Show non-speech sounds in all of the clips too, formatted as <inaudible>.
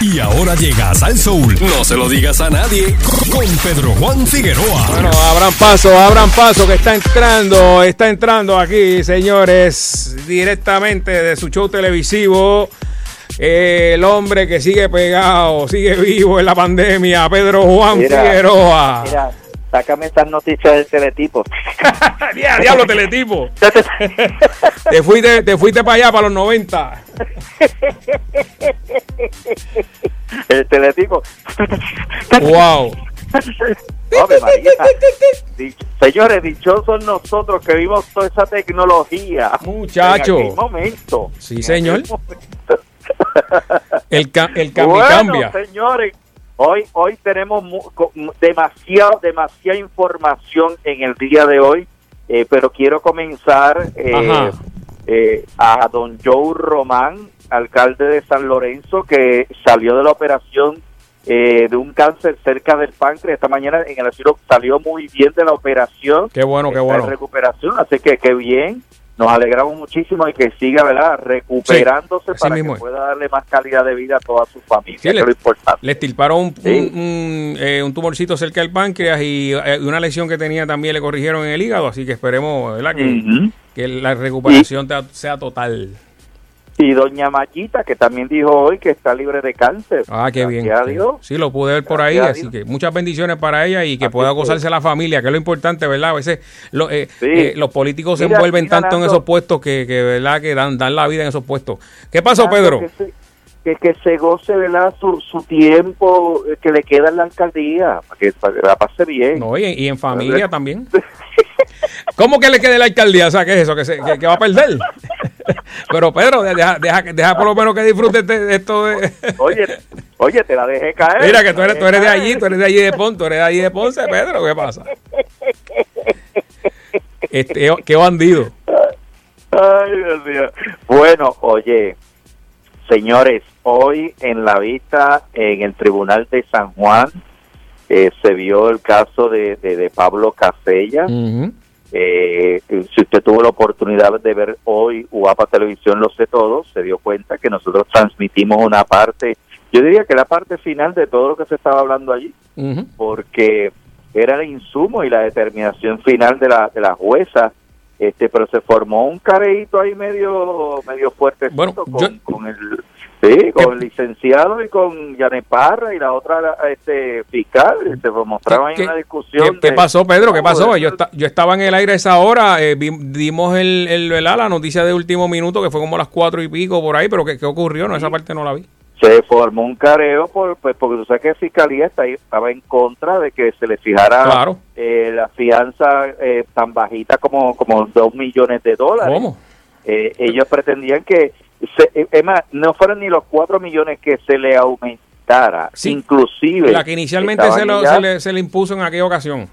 Y ahora llegas al Soul. No se lo digas a nadie. Con Pedro Juan Figueroa. Bueno, abran paso, abran paso que está entrando, está entrando aquí, señores, directamente de su show televisivo. el hombre que sigue pegado, sigue vivo en la pandemia, Pedro Juan Mira, Figueroa. Mira, sácame estas noticias del teletipo. <laughs> Dia- Diablo, teletipo. <laughs> te fuiste, te fuiste para allá, para los 90. El teletipo. Wow. <laughs> María. Señores, dichosos nosotros que vimos toda esa tecnología. Muchacho. En aquel momento. Sí, señor. momento. El, ca- el cambio bueno, cambia. señores, hoy hoy tenemos demasiado, demasiada información en el día de hoy, eh, pero quiero comenzar eh, eh, a don Joe Román, alcalde de San Lorenzo, que salió de la operación eh, de un cáncer cerca del páncreas. Esta mañana en el asilo salió muy bien de la operación. Qué bueno, qué bueno. en recuperación, así que qué bien. Nos alegramos muchísimo y que siga, ¿verdad? Recuperándose para que es. pueda darle más calidad de vida a toda su familia. Sí, que le- es lo importante. Le estirparon un, Sí. un, un, eh, un tumorcito cerca del páncreas y eh, una lesión que tenía también le corrigieron en el hígado, así que esperemos ¿verdad? que, la recuperación sea total. Y doña Mayita, que también dijo hoy que está libre de cáncer. Ah, qué bien. Dios. Sí, lo pude ver por ahí, así que muchas bendiciones para ella y que Así pueda gozarse la familia, que es lo importante, ¿verdad? A veces lo- eh, Sí. eh, los políticos se envuelven tanto en esos puestos que, que ¿verdad? Que dan, dan la vida en esos puestos. ¿Qué pasó, Pedro? Que se, que, que se goce, ¿verdad? Su, su tiempo eh, que le queda en la alcaldía, para que, para que la pase bien. No, y, y en familia también. <laughs> ¿Cómo que le quede la alcaldía? O sea, ¿qué es eso? ¿Que, se- que- que va a perder? Pero Pedro, deja, deja, deja por lo menos que disfrute este- esto de... Oye, oye, te la dejé caer. Mira que tú eres, tú eres de allí, tú eres de allí de Ponce, tú eres de allí de Ponce, Pedro, ¿qué pasa? Este, qué bandido. Ay, Dios mío. Bueno, oye, señores, hoy en la vista en el Tribunal de San Juan eh, se vio el caso de, de, de Pablo Casella. Ujú. Eh, si usted tuvo la oportunidad de ver hoy UAPA Televisión Lo Sé Todo, se dio cuenta que nosotros transmitimos una parte, yo diría que la parte final de todo lo que se estaba hablando allí, porque era el insumo y la determinación final de la, de la jueza, este, pero se formó un careíto ahí medio medio fuerte Bueno, con, yo- con el sí, con el licenciado y con Yanet Parra y la otra este fiscal, se mostraban ¿Qué- una discusión. ¿Qué, qué pasó, Pedro? ¿Qué pasó? Yo, yo estaba en el aire a esa hora, eh, dimos el, el, ¿verdad? la noticia de último minuto, que fue como las cuatro y pico por ahí, pero ¿qué, qué ocurrió? No, esa parte no la vi. se formó un careo por, pues, porque tú sabes que la fiscalía está ahí- estaba en contra de que se le fijara Claro. eh, la fianza eh, tan bajita como como dos millones de dólares. ¿Cómo? Eh, ellos pretendían que, se, eh, es más, no fueron ni los cuatro millones que se le aumentara, Sí. inclusive. La que inicialmente se, lo- ya- se le, se le impuso en aquella ocasión.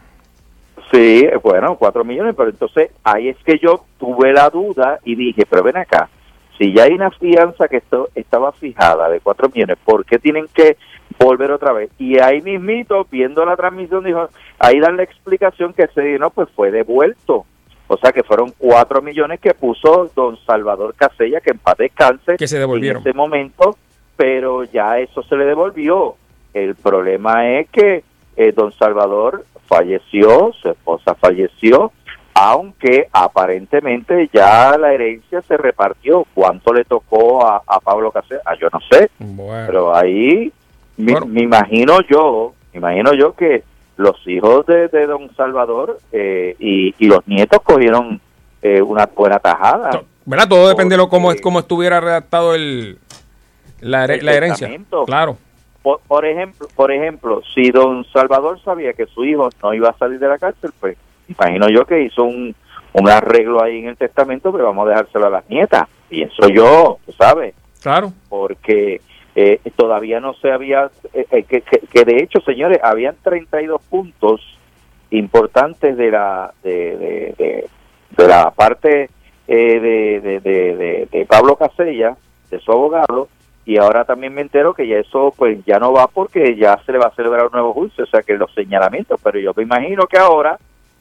Sí, bueno, cuatro millones, pero entonces ahí es que yo tuve la duda y dije, pero ven acá, si ya hay una fianza que esto estaba fijada de cuatro millones, ¿por qué tienen que volver otra vez? Y ahí mismito, viendo la transmisión, dijo, ahí dan la explicación que se no, pues fue devuelto. O sea que fueron cuatro millones que puso don Salvador Casella, que en paz descanse, Que se devolvieron. en ese momento, pero ya eso se le devolvió. El problema es que eh, don Salvador falleció, su esposa falleció, aunque aparentemente ya la herencia se repartió. ¿Cuánto le tocó a, a Pablo Casella? Ah, yo no sé, Bueno. pero ahí me, Bueno. me imagino yo, me imagino yo que los hijos de, de don Salvador eh, y, y los nietos cogieron eh, una buena tajada. ¿Verdad? Todo depende de cómo, cómo estuviera redactado el, la, El la herencia. Claro. Por, por ejemplo, por ejemplo, si don Salvador sabía que su hijo no iba a salir de la cárcel, pues imagino yo que hizo un, un arreglo ahí en el testamento, pero vamos a dejárselo a las nietas. Pienso yo, tú sabes, Claro. porque eh, todavía no se había, eh, eh, que, de hecho, señores, habían 32 puntos importantes de la de, de, de- de la parte eh, de Pablo Casella, de su abogado, y ahora también me entero que ya eso pues ya no va porque ya se le va a celebrar un nuevo juicio, o sea que los señalamientos, pero yo me imagino que ahora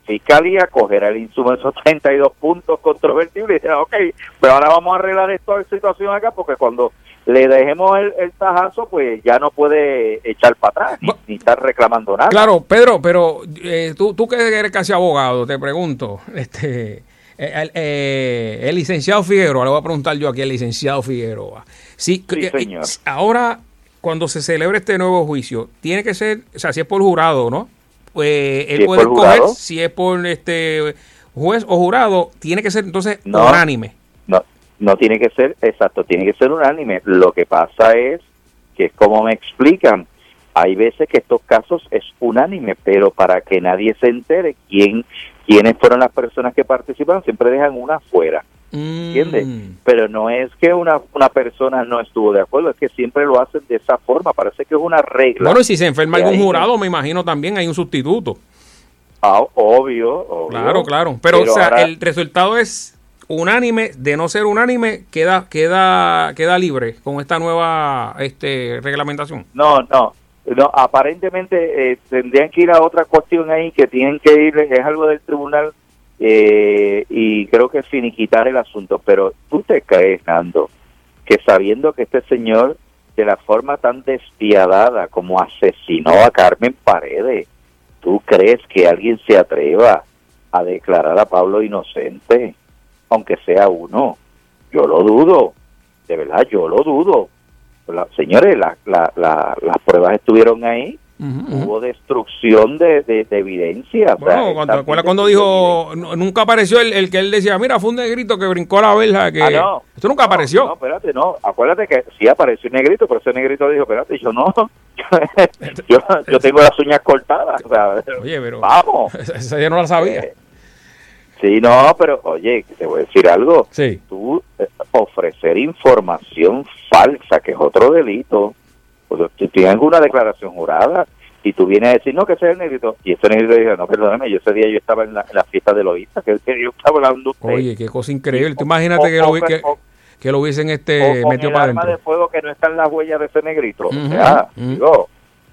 Fiscalía cogerá el insumo de esos <laughs> 32 puntos controvertibles y dirá, ok, pero ahora vamos a arreglar esta situación acá porque cuando le dejemos el, el tajazo, pues ya no puede echar para atrás ni, estar reclamando nada. Claro, Pedro, pero eh, tú, tú que eres casi abogado, te pregunto, <laughs> este, eh, el, eh, el licenciado Figueroa, le voy a preguntar yo aquí al licenciado Figueroa. Sí, Sí, que- señor. ahora, cuando se celebre este nuevo juicio, tiene que ser, o sea, si es por jurado, ¿no? Pues él Si es puede escoger jurado. si es por este juez o jurado, tiene que ser entonces No. unánime. No, no tiene que ser, exacto, tiene que ser unánime. Lo que pasa es que es como me explican, hay veces que estos casos es unánime, pero para que nadie se entere quién quiénes fueron las personas que participaron, siempre dejan una fuera, ¿entiendes? Mm. Pero no es que una, una persona no estuvo de acuerdo, es que siempre lo hacen de esa forma, parece que es una regla. Bueno, y si se enferma algún jurado, me imagino también hay un sustituto. Ah, obvio, obvio. Claro, claro. Pero, o sea, ahora- el resultado es unánime. De no ser unánime, queda, queda, queda libre con esta nueva este, reglamentación. No, no, no. Aparentemente eh, tendrían que ir a otra cuestión ahí que tienen que ir, es algo del tribunal eh, y creo que finiquitar el asunto. Pero tú te crees, Nando, que sabiendo que este señor de la forma tan despiadada como asesinó a Carmen Paredes, ¿tú crees que alguien se atreva a declarar a Pablo inocente, aunque sea uno? Yo lo dudo, de verdad, yo lo dudo. La- señores, la- la- las pruebas estuvieron ahí, hubo destrucción de, de- de evidencia. o sea, Bueno, cuando, ¿recuerda cuando dijo, no- nunca apareció el, el que él decía, mira, fue un negrito que brincó la verja, que Ah, no. esto nunca apareció. No, espérate, no. Acuérdate que sí apareció un negrito, pero ese negrito dijo, espérate, yo no. <laughs> yo, yo tengo las uñas cortadas. o sea, Oye, pero <laughs> Vamos. <laughs> esa yo no la sabía. Eh, Sí, no, pero oye, te voy a decir algo. Sí. Tú eh, ofrecer información falsa, que es otro delito, pues, tú tienes alguna declaración jurada y tú vienes a decir, no, que ese es el negrito. Y ese negrito dice, no, perdóname, yo ese día yo estaba en la, en la fiesta de Loíza, que, que yo estaba hablando usted. Oye, qué cosa increíble. Tú imagínate o- que lo, o- que, o- que lo hubiesen este, metido para arma de adentro. fuego que no están las huellas de ese negrito. Sea, ujú. digo,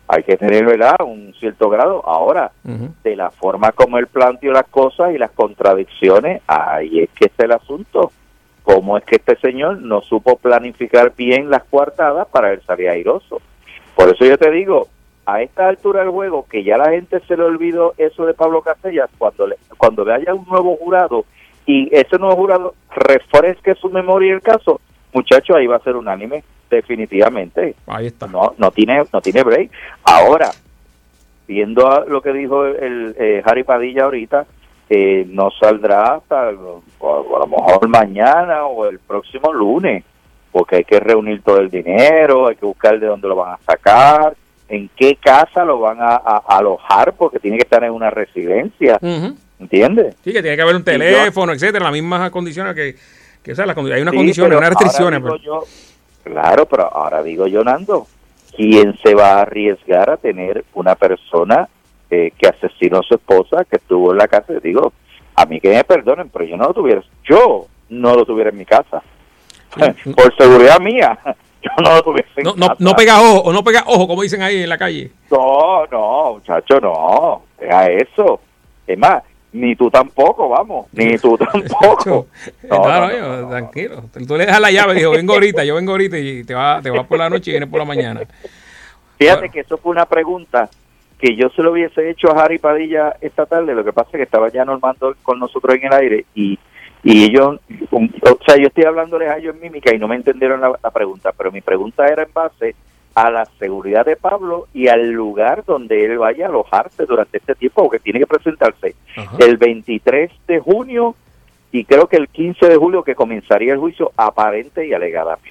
hay que tener, ¿verdad?, un cierto grado. Ahora, de la forma como él planteó las cosas y las contradicciones, ahí es que está el asunto. ¿Cómo es que este señor no supo planificar bien las coartadas para él salir airoso? Por eso yo te digo, a esta altura del juego, que ya la gente se le olvidó eso de Pablo Casellas, cuando, le, cuando haya un nuevo jurado y ese nuevo jurado refresque su memoria y el caso, muchachos, ahí va a ser unánime, definitivamente Ahí está. no no tiene no tiene break ahora viendo a lo que dijo el eh, Harry Padilla ahorita eh, no saldrá hasta o a lo mejor mañana o el próximo lunes porque hay que reunir todo el dinero hay que buscar de dónde lo van a sacar en qué casa lo van a, a- a alojar porque tiene que estar en una residencia Ujú. ¿entiendes? Sí, que tiene que haber un yo- teléfono, etcétera, las mismas condiciones que, que o sea, las condi- hay unas Sí, condiciones, unas restricciones. pero- yo- claro, pero ahora digo yo, Nando, ¿quién se va a arriesgar a tener una persona eh, que asesinó a su esposa, que estuvo en la casa? Digo, a mí que me perdonen, pero yo no lo tuviera, yo no lo tuviera en mi casa. <laughs> Por seguridad mía, <laughs> yo no lo tuviera en no, no, casa. no pega ojo, o no pega ojo, como dicen ahí en la calle. No, no, muchacho, no, deja eso. Es más, ni tú tampoco, vamos, ni <laughs> tú tampoco. No, Claro, no, oye, no, no. tranquilo. Tú le dejas la llave, dijo, vengo ahorita, yo vengo ahorita y te vas te va por la noche y vienes por la mañana. Fíjate Bueno. que eso fue una pregunta que yo se lo hubiese hecho a Harry Padilla esta tarde, lo que pasa es que estaba ya normando con nosotros en el aire y, y ellos, o sea, yo estoy hablándoles a ellos en mímica y no me entendieron la, la pregunta, pero mi pregunta era en base a la seguridad de Pablo y al lugar donde él vaya a alojarse durante este tiempo, porque tiene que presentarse Ajá. el 23 de junio y creo que el 15 de julio que comenzaría el juicio aparente y alegadamente.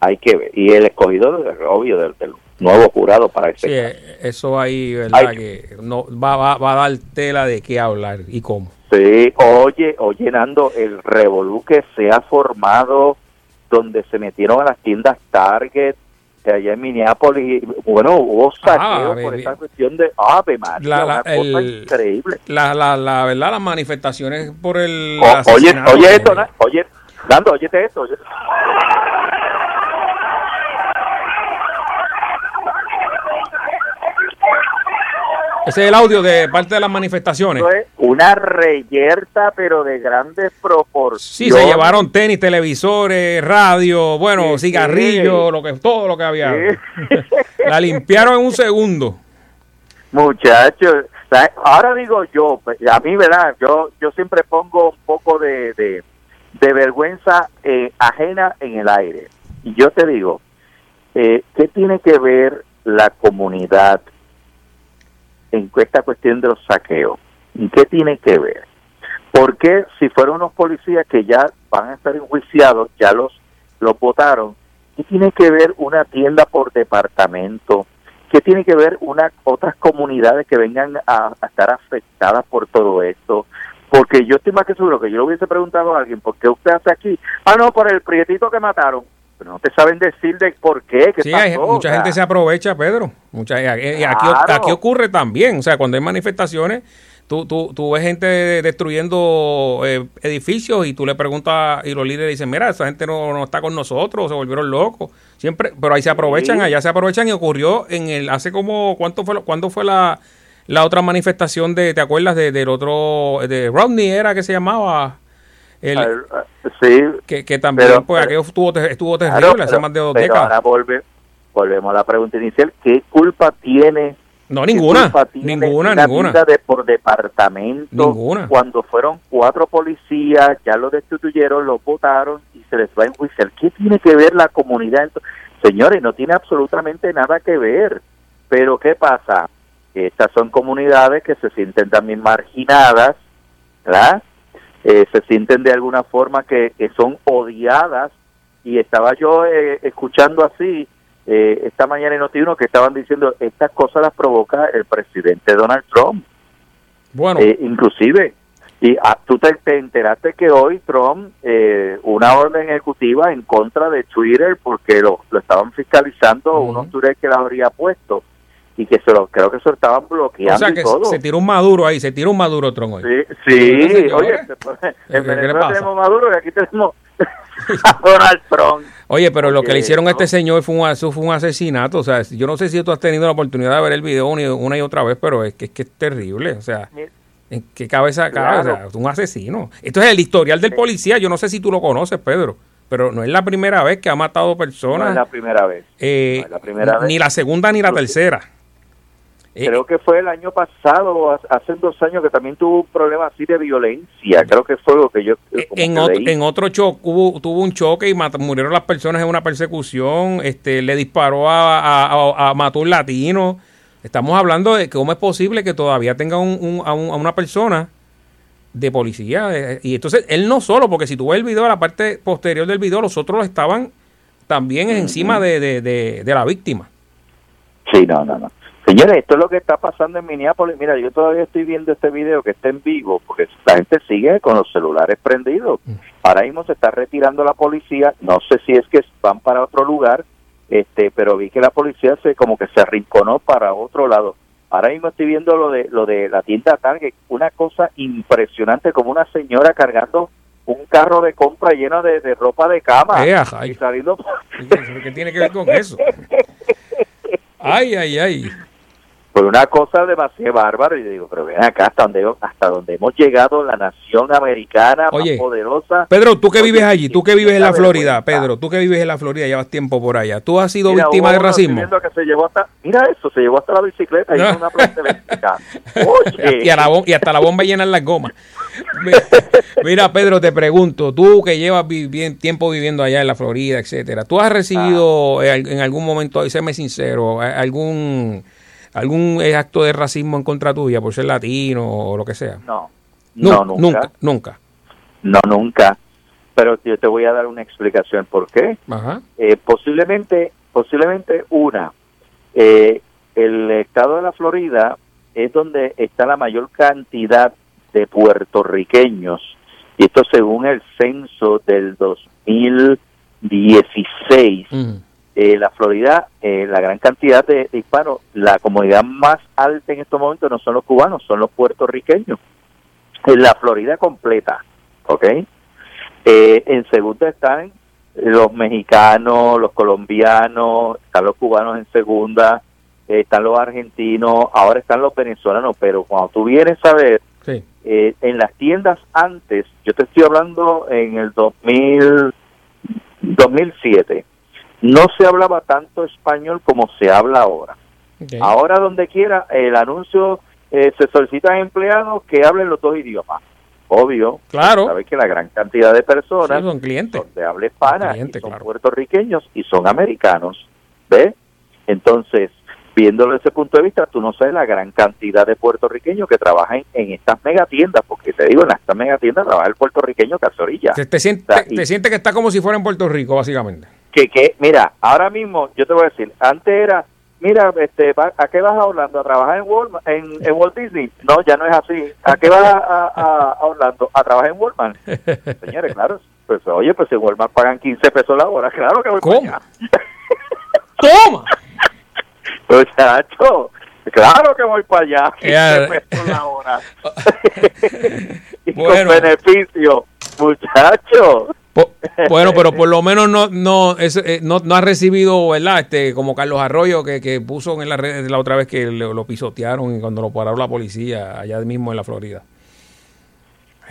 Hay que ver. Y el escogido, obvio, del, del nuevo jurado para ese Sí, caso. eso ahí, ¿verdad? Ay. Que no, va, va, va a dar tela de qué hablar y cómo. Sí, oye, oye, Nando, el revolú que se ha formado donde se metieron a las tiendas Target allá en Minneapolis, bueno, hubo saqueo Ah, por baby. esta cuestión de Ave María, La- la- una cosa el- increíble. La, la, la verdad, las manifestaciones por el. O- oye, oye esto, oye, Nando, óyete esto. oye- Ese es el audio de parte de las manifestaciones. una reyerta, pero de grandes proporciones. Sí, se llevaron tenis, televisores, radio, bueno, cigarrillos, lo que, todo lo que había. <laughs> la limpiaron en un segundo. Muchachos, ahora digo yo, pues, a mí, ¿verdad? Yo, yo siempre pongo un poco de, de, vergüenza eh, ajena en el aire. Y yo te digo, eh, ¿qué tiene que ver la comunidad en esta cuestión de los saqueos. ¿Y qué tiene que ver? Porque si fueron unos policías que ya van a estar enjuiciados, ya los, los votaron, ¿qué tiene que ver una tienda por departamento? ¿Qué tiene que ver una, otras comunidades que vengan a, estar afectadas por todo esto? Porque yo estoy más que seguro que yo le hubiese preguntado a alguien, ¿por qué usted hace aquí? Ah, no, por el prietito que mataron pero no te saben decir de por qué. sí, mucha gente se aprovecha, Pedro. Mucha, y aquí, aquí, ocurre también, o sea, cuando hay manifestaciones, tú, tú, tú ves gente destruyendo eh, edificios y tú le preguntas y los líderes dicen, mira, esa gente no, no está con nosotros, se volvieron locos. Siempre, pero ahí se aprovechan, allá se aprovechan y ocurrió en el, hace como, ¿cuánto fue, cuándo fue la, la otra manifestación de, ¿te acuerdas de, del otro, de Rodney era que se llamaba? El, sí. Que, que también, pues, aquello estuvo, estuvo terrible hace más de dos décadas. Ahora volve, volvemos a la pregunta inicial. ¿Qué culpa tiene? No, ninguna. ninguna, ninguna. de por departamento. Ninguna. Cuando fueron cuatro policías, ya lo destituyeron, lo votaron y se les va a enjuiciar. ¿Qué tiene que ver la comunidad? Señores, no tiene absolutamente nada que ver. Pero ¿qué pasa? Estas son comunidades que se sienten también marginadas, ¿verdad? Eh, se sienten de alguna forma que, son odiadas. Y estaba yo eh, escuchando así eh, esta mañana en Notiuno que estaban diciendo estas cosas las provoca el presidente Donald Trump. Bueno, inclusive y ah, tú te, enteraste que hoy Trump una orden ejecutiva en contra de Twitter porque lo, lo estaban fiscalizando unos Twitter que las habría puesto y que se lo, creo que se estaban bloqueando. O sea, que se tiró un maduro ahí, se tiró un maduro Tron hoy. Sí, sí oye, en Venezuela tenemos maduro y aquí tenemos a Donald Trump. Oye, pero lo que le hicieron a este señor fue un, fue un asesinato. O sea, yo no sé si tú has tenido la oportunidad de ver el video una y otra vez, pero es que es, que es terrible. O sea, ¿en qué cabeza cabe? O sea, un asesino. Esto es el historial del policía. Yo no sé si tú lo conoces, Pedro pero no es la primera vez que ha matado personas. No es la primera vez. Eh, la primera vez. Ni la segunda ni la tercera. Eh, creo que fue el año pasado, hace dos años, que también tuvo un problema así de violencia. Creo que fue lo que yo. Eh, en, otro, en otro choque, hubo, tuvo un choque y murieron las personas en una persecución. Este, le disparó a, a, mató un latino. Estamos hablando de cómo es posible que todavía tenga un, a, una persona de policía. Y entonces, él no solo, porque si tú ves el video, la parte posterior del video, los otros estaban también encima de, de, de la víctima. Sí, no, no, no. Señores, esto es lo que está pasando en Minneapolis. Mira, yo todavía estoy viendo este video que está en vivo, porque la gente sigue con los celulares prendidos. Mm. Ahora mismo se está retirando la policía. No sé si es que van para otro lugar, este, pero vi que la policía se como que se arrinconó para otro lado. Ahora mismo estoy viendo lo de lo de la tienda Target, una cosa impresionante, como una señora cargando un carro de compra lleno de, ropa de cama eh, y saliendo. ¿Qué tiene que ver con eso? <laughs> Ay, ay, ay por una cosa demasiado bárbara y digo, pero ven acá hasta donde, hasta donde hemos llegado, la nación americana más poderosa. Pedro, tú que vives allí, tú que vives en la Florida, Pedro, tú que vives en la Florida, llevas tiempo por allá, ¿tú has sido víctima de racismo? Que se llevó hasta, mira eso, se llevó hasta la bicicleta y una <laughs> Oye. Y, y, hasta la bomba llena en las gomas. <laughs> Mira, Pedro, te pregunto, tú que llevas tiempo viviendo allá en la Florida, etcétera, ¿tú has recibido ah. en algún momento, y séme sincero, algún algún acto de racismo en contra tuya por ser latino o lo que sea? No, no, nunca. Nunca, No, nunca. Pero yo te voy a dar una explicación por qué. Eh, posiblemente, posiblemente una. Eh, el estado de la Florida es donde está la mayor cantidad de puertorriqueños y esto según el censo del 2016 eh, la Florida, eh, la gran cantidad de, hispanos, la comunidad más alta en estos momentos no son los cubanos, son los puertorriqueños. En la Florida completa, ¿ok? Eh, en segunda están los mexicanos, los colombianos, están los cubanos en segunda, están los argentinos, ahora están los venezolanos, pero cuando tú vienes a ver, eh, en las tiendas antes, yo te estoy hablando en el 2000, 2007, no se hablaba tanto español como se habla ahora. Ahora donde quiera el anuncio eh, se solicitan empleados que hablen los dos idiomas. Obvio, claro. sabes que la gran cantidad de personas son clientes de habla hispana son puertorriqueños y son americanos, ¿ves? Entonces, viéndolo desde ese punto de vista, tú no sabes la gran cantidad de puertorriqueños que trabajan en estas megatiendas, porque te digo, en estas megatiendas trabaja el puertorriqueño que Te, te, siente, que está como si fuera en Puerto Rico, básicamente. Que, que, mira, ahora mismo, yo te voy a decir, antes era mira, este, ¿a qué vas a Orlando? ¿A trabajar en, Walmart, en, Walt Disney? No, ya no es así. ¿A qué vas a, a, Orlando? ¿A trabajar en Walmart? <laughs> Señores, claro, pues oye, pues en Walmart pagan 15 pesos la hora, claro que voy ¿Cómo? para allá. <laughs> ¿Cómo? <laughs> Muchacho, claro que voy para allá, 15 pesos la hora. y bueno. con beneficio, muchacho. <laughs> Bueno, pero por lo menos no no eh, no, no ha recibido, ¿verdad? Este, como Carlos Arroyo que, que puso en la red la otra vez que lo, pisotearon y cuando lo paró la policía allá mismo en la Florida.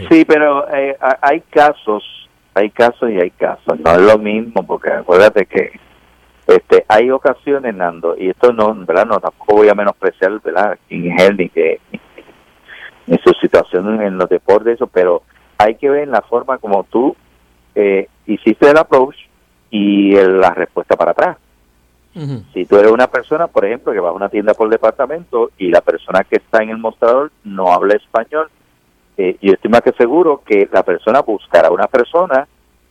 Sí, pero eh, hay casos, hay casos y hay casos. No es lo mismo porque acuérdate que este hay ocasiones, Nando, y esto no, ¿verdad? No, tampoco voy a menospreciar, ¿verdad? Es ni que en su situación en los deportes, eso, pero hay que ver en la forma como tú eh, hiciste el approach y la respuesta para atrás. Si tú eres una persona, por ejemplo, que va a una tienda por departamento y la persona que está en el mostrador no habla español, eh, yo estoy más que seguro que la persona buscará una persona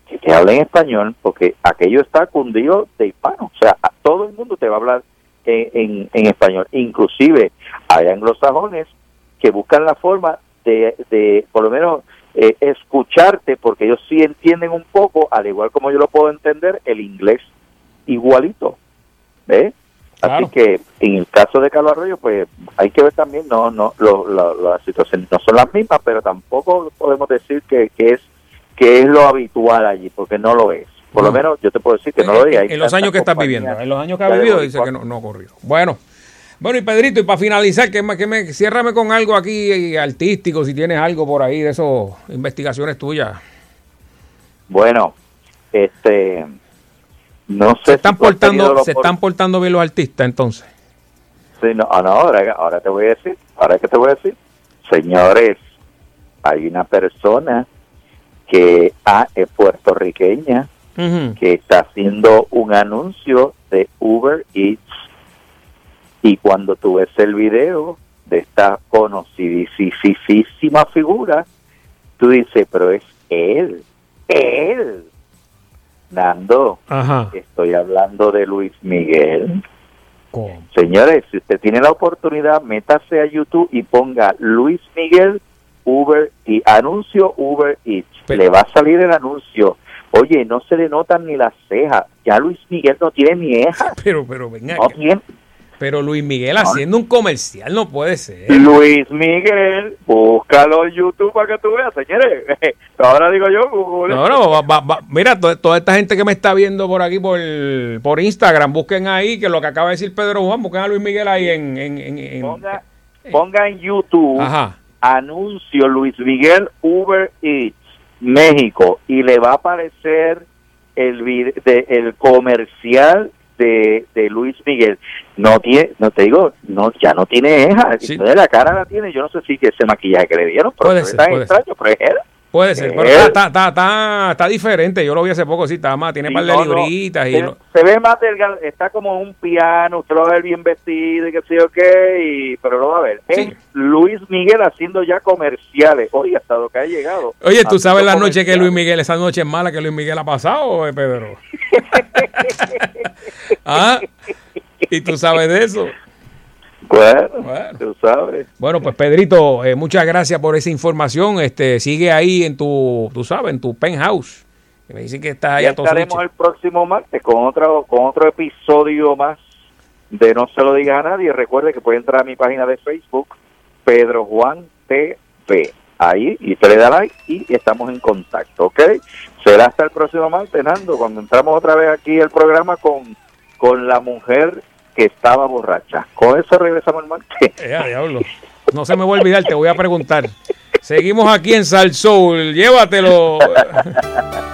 que te hable en español porque aquello está cundido de hispano. O sea, a todo el mundo te va a hablar en, en, español. Inclusive hay anglosajones que buscan la forma de, de por lo menos eh, escucharte, porque ellos sí entienden un poco, al igual como yo lo puedo entender, el inglés igualito. ¿Ves? Así que en el caso de Carlos Arroyo, pues hay que ver también, no, no, las situaciones no son las mismas, pero tampoco podemos decir que, que es que es lo habitual allí, porque no lo es. Por lo menos yo te puedo decir que no lo es. En, los años que estás viviendo, en los años que ha vivido, dice que no, no ocurrió. Bueno. Bueno, y Pedrito, y para finalizar, que que me ciérrame con algo aquí eh, artístico, si tienes algo por ahí de esas investigaciones tuyas. Bueno, este no sé se están portando se están portando bien los artistas entonces. Sí, no, ah, no, ahora, ahora te voy a decir, ahora que te voy a decir, señores, hay una persona que ah, es puertorriqueña que está haciendo un anuncio de Uber Eats y cuando tú ves el video de esta conocidísima figura, tú dices, pero es él, él. Nando, estoy hablando de Luis Miguel. Señores, si usted tiene la oportunidad, métase a YouTube y ponga Luis Miguel Uber y anuncio Uber Eats. Le va a salir el anuncio. Oye, no se le notan ni las cejas. Ya Luis Miguel no tiene ni cejas. Pero, pero venga. No tiene, pero Luis Miguel haciendo un comercial no puede ser. Luis Miguel, búscalo en YouTube para que tú veas, señores. <laughs> Ahora digo yo, Google. No, no, mira, toda esta gente que me está viendo por aquí por, por Instagram, busquen ahí que lo que acaba de decir Pedro Juan, busquen a Luis Miguel ahí en... en, ponga, en YouTube anuncio Luis Miguel Uber Eats México y le va a aparecer el, de, el comercial de, de Luis Miguel no tiene, no te digo, no ya no tiene eja, de la cara la tiene, yo no sé si ese maquillaje que le dieron, pero puede extraño, ser. pero Puede ser, pero está, está, está, está, diferente. Yo lo vi hace poco, sí, está más, tiene un par de libritas. y se, ve más delgado, está como un piano, usted lo va a ver bien vestido y qué sé yo qué, pero lo va a ver. Es Luis Miguel haciendo ya comerciales. Oye, hasta lo que ha llegado. Oye, ¿tú sabes la noche que Luis Miguel, esa noche es mala que Luis Miguel ha pasado, eh, Pedro? <laughs> <laughs> ¿Ah? ¿Y tú sabes de eso? Bueno, tú sabes. Bueno, pues Pedrito, eh, muchas gracias por esa información. Este, sigue ahí en tu, tú sabes, en tu penthouse. Me dicen que estás ahí ya estaremos el próximo martes con otro, con otro episodio más de No se lo digas a nadie. Recuerde que puede entrar a mi página de Facebook, Pedro Juan TV. Ahí, y usted le da like y estamos en contacto, ¿ok? Será hasta el próximo martes, Nando, cuando entramos otra vez aquí el programa con, con la mujer que estaba borracha. Con eso regresamos al martes. <laughs> Eh, diablo. No se me va a olvidar, te voy a preguntar. Seguimos aquí en Sal Soul. Llévatelo. <laughs>